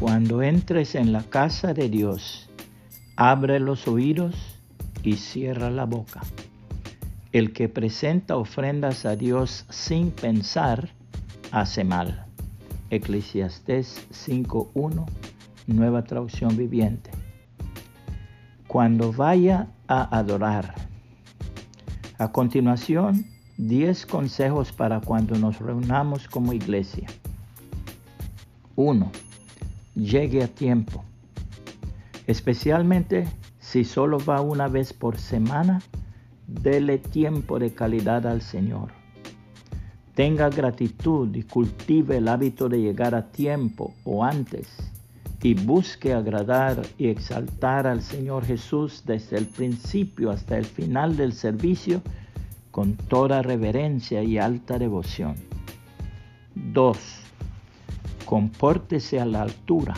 Cuando entres en la casa de Dios, abre los oídos y cierra la boca. El que presenta ofrendas a Dios sin pensar, hace mal. Eclesiastés 5.1, nueva traducción viviente. Cuando vaya a adorar. A continuación, 10 consejos para cuando nos reunamos como iglesia. 1 llegue a tiempo, especialmente si solo va una vez por semana, dele tiempo de calidad al Señor. Tenga gratitud y cultive el hábito de llegar a tiempo o antes y busque agradar y exaltar al Señor Jesús desde el principio hasta el final del servicio con toda reverencia y alta devoción. 2 compórtese a la altura.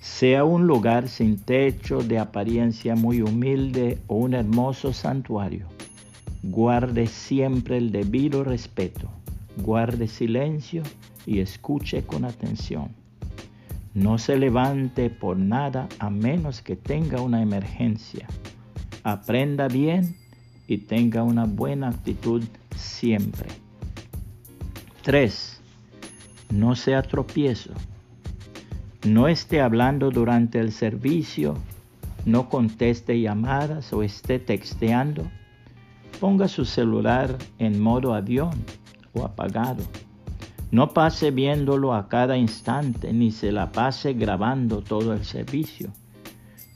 Sea un lugar sin techo, de apariencia muy humilde o un hermoso santuario. Guarde siempre el debido respeto. Guarde silencio y escuche con atención. No se levante por nada a menos que tenga una emergencia. Aprenda bien y tenga una buena actitud siempre. 3 no sea tropiezo. No esté hablando durante el servicio, no conteste llamadas o esté texteando. Ponga su celular en modo avión o apagado. No pase viéndolo a cada instante ni se la pase grabando todo el servicio.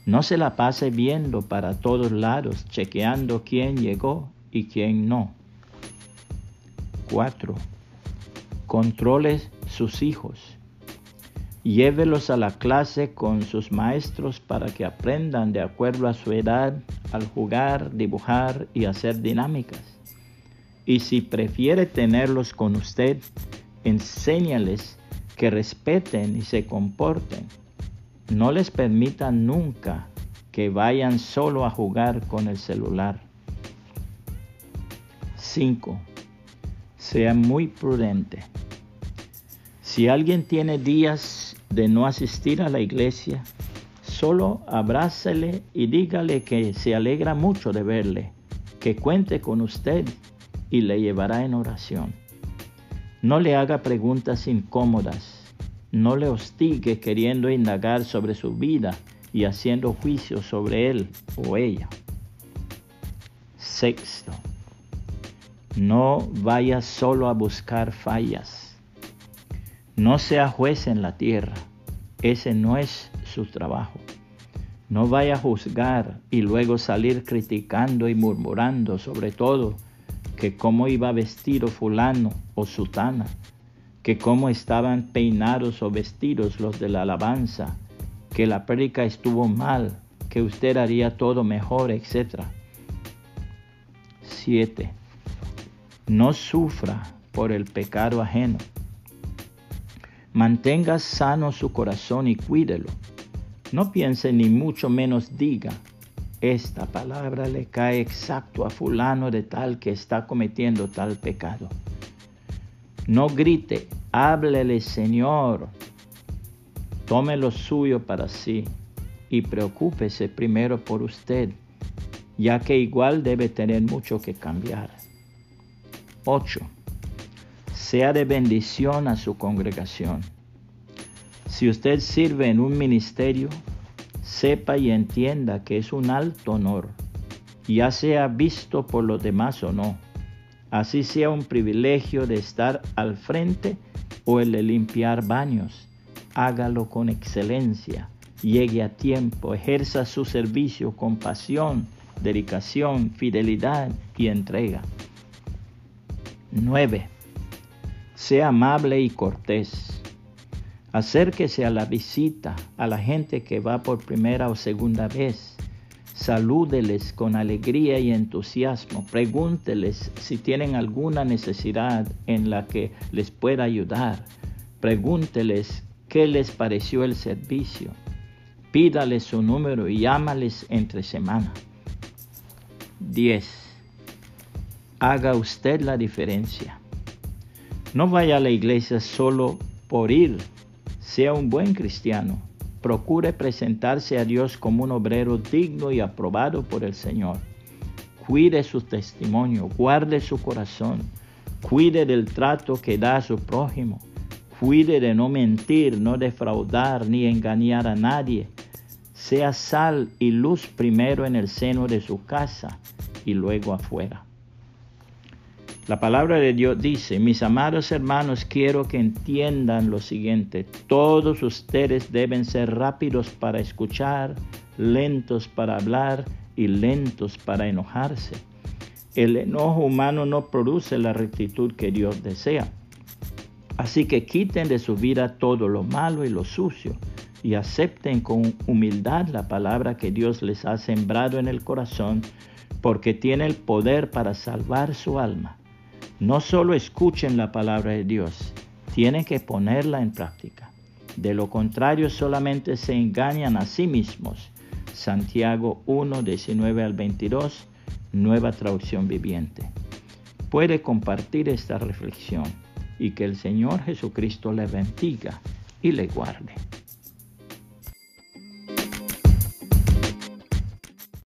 No se la pase viendo para todos lados, chequeando quién llegó y quién no. 4. Controles sus hijos. Llévelos a la clase con sus maestros para que aprendan de acuerdo a su edad al jugar, dibujar y hacer dinámicas. Y si prefiere tenerlos con usted, enséñales que respeten y se comporten. No les permita nunca que vayan solo a jugar con el celular. 5. Sea muy prudente. Si alguien tiene días de no asistir a la iglesia, solo abrázale y dígale que se alegra mucho de verle, que cuente con usted y le llevará en oración. No le haga preguntas incómodas, no le hostigue queriendo indagar sobre su vida y haciendo juicio sobre él o ella. Sexto, no vaya solo a buscar fallas no sea juez en la tierra, ese no es su trabajo. No vaya a juzgar y luego salir criticando y murmurando sobre todo que cómo iba vestido fulano o sutana, que cómo estaban peinados o vestidos los de la alabanza, que la prédica estuvo mal, que usted haría todo mejor, etc. 7. No sufra por el pecado ajeno Mantenga sano su corazón y cuídelo. No piense ni mucho menos diga, esta palabra le cae exacto a fulano de tal que está cometiendo tal pecado. No grite, háblele Señor. Tome lo suyo para sí y preocúpese primero por usted, ya que igual debe tener mucho que cambiar. 8 sea de bendición a su congregación. Si usted sirve en un ministerio, sepa y entienda que es un alto honor, ya sea visto por los demás o no. Así sea un privilegio de estar al frente o el de limpiar baños. Hágalo con excelencia, llegue a tiempo, ejerza su servicio con pasión, dedicación, fidelidad y entrega. 9 sea amable y cortés. Acérquese a la visita a la gente que va por primera o segunda vez. Salúdeles con alegría y entusiasmo. Pregúnteles si tienen alguna necesidad en la que les pueda ayudar. Pregúnteles qué les pareció el servicio. Pídales su número y llámales entre semana. 10. Haga usted la diferencia. No vaya a la iglesia solo por ir, Sea un buen cristiano. Procure presentarse a Dios como un obrero digno y aprobado por el Señor. Cuide su testimonio, guarde su corazón, cuide del trato que da a su prójimo, cuide de no mentir, no defraudar ni engañar a nadie. Sea sal y luz primero en el seno de su casa y luego afuera. La palabra de Dios dice, mis amados hermanos, quiero que entiendan lo siguiente, todos ustedes deben ser rápidos para escuchar, lentos para hablar y lentos para enojarse. El enojo humano no produce la rectitud que Dios desea. Así que quiten de su vida todo lo malo y lo sucio y acepten con humildad la palabra que Dios les ha sembrado en el corazón porque tiene el poder para salvar su alma. No solo escuchen la palabra de Dios, tienen que ponerla en práctica. De lo contrario, solamente se engañan a sí mismos. Santiago 1, 19 al 22, nueva traducción viviente. Puede compartir esta reflexión y que el Señor Jesucristo le bendiga y le guarde.